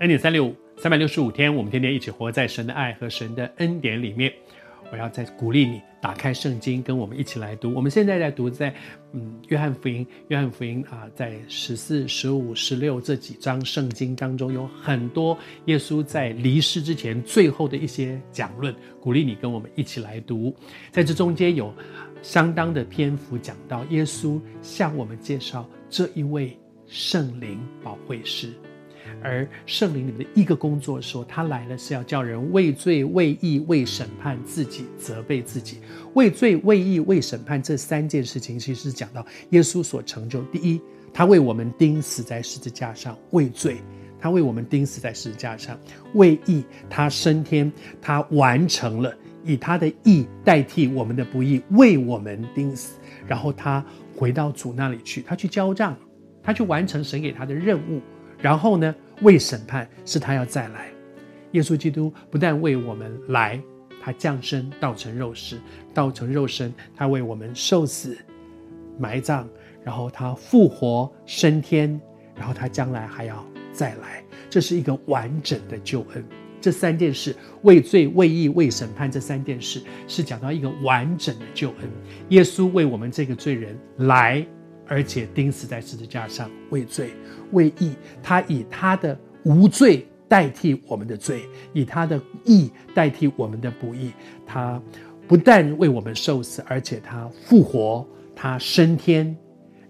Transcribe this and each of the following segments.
恩典三六五，三百六十五天，我们天天一起活在神的爱和神的恩典里面。我要再鼓励你打开圣经，跟我们一起来读。我们现在在读在嗯约翰福音，约翰福音啊，在十四、十五、十六这几章圣经当中，有很多耶稣在离世之前最后的一些讲论，鼓励你跟我们一起来读。在这中间有相当的篇幅讲到耶稣向我们介绍这一位圣灵保惠师。而圣灵里的一个工作说，他来了是要叫人畏罪、畏义、为审判自己，责备自己。畏罪、畏义、为审判这三件事情，其实是讲到耶稣所成就。第一，他为我们钉死在十字架上，畏罪；他为我们钉死在十字架上，为义；他升天，他完成了，以他的义代替我们的不义，为我们钉死。然后他回到主那里去，他去交账，他去完成神给他的任务。然后呢，为审判是他要再来，耶稣基督不但为我们来，他降生道成肉身，道成肉身，他为我们受死、埋葬，然后他复活升天，然后他将来还要再来，这是一个完整的救恩。这三件事，为罪、为义、为审判，这三件事是讲到一个完整的救恩。耶稣为我们这个罪人来。而且钉死在十字架上，为罪为义，他以他的无罪代替我们的罪，以他的义代替我们的不义。他不但为我们受死，而且他复活，他升天。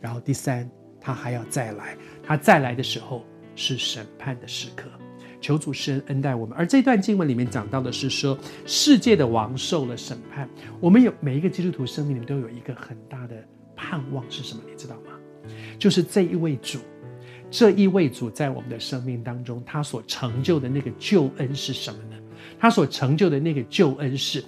然后第三，他还要再来。他再来的时候是审判的时刻。求主施恩恩待我们。而这段经文里面讲到的是说，世界的王受了审判。我们有每一个基督徒生命里面都有一个很大的。盼望是什么？你知道吗？就是这一位主，这一位主在我们的生命当中，他所成就的那个救恩是什么呢？他所成就的那个救恩是，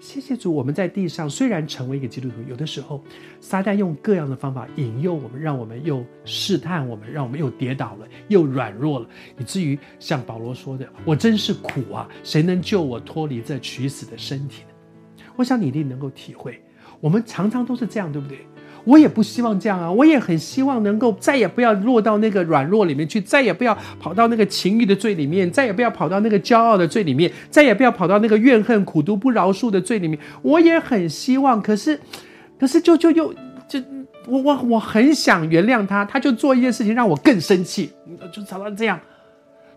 谢谢主，我们在地上虽然成为一个基督徒，有的时候撒旦用各样的方法引诱我们，让我们又试探我们，让我们又跌倒了，又软弱了，以至于像保罗说的：“我真是苦啊！谁能救我脱离这取死的身体呢？”我想你一定能够体会，我们常常都是这样，对不对？我也不希望这样啊！我也很希望能够再也不要落到那个软弱里面去，再也不要跑到那个情欲的罪里面，再也不要跑到那个骄傲的罪里面，再也不要跑到那个怨恨、苦毒、不饶恕的罪里面。我也很希望，可是，可是就就又就我我我很想原谅他，他就做一件事情让我更生气，就找到这样。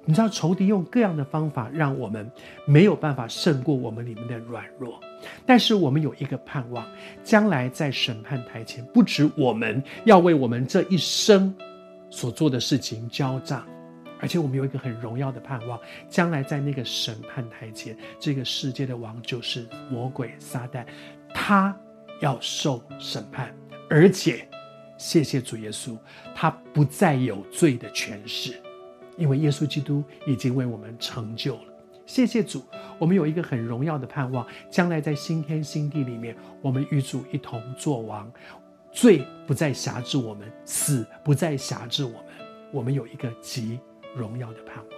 你知道仇敌用各样的方法让我们没有办法胜过我们里面的软弱，但是我们有一个盼望，将来在审判台前，不止我们要为我们这一生所做的事情交账，而且我们有一个很荣耀的盼望，将来在那个审判台前，这个世界的王就是魔鬼撒旦，他要受审判，而且谢谢主耶稣，他不再有罪的权势。因为耶稣基督已经为我们成就了，谢谢主，我们有一个很荣耀的盼望，将来在新天新地里面，我们与主一同作王，罪不再辖制我们，死不再辖制我们，我们有一个极荣耀的盼望。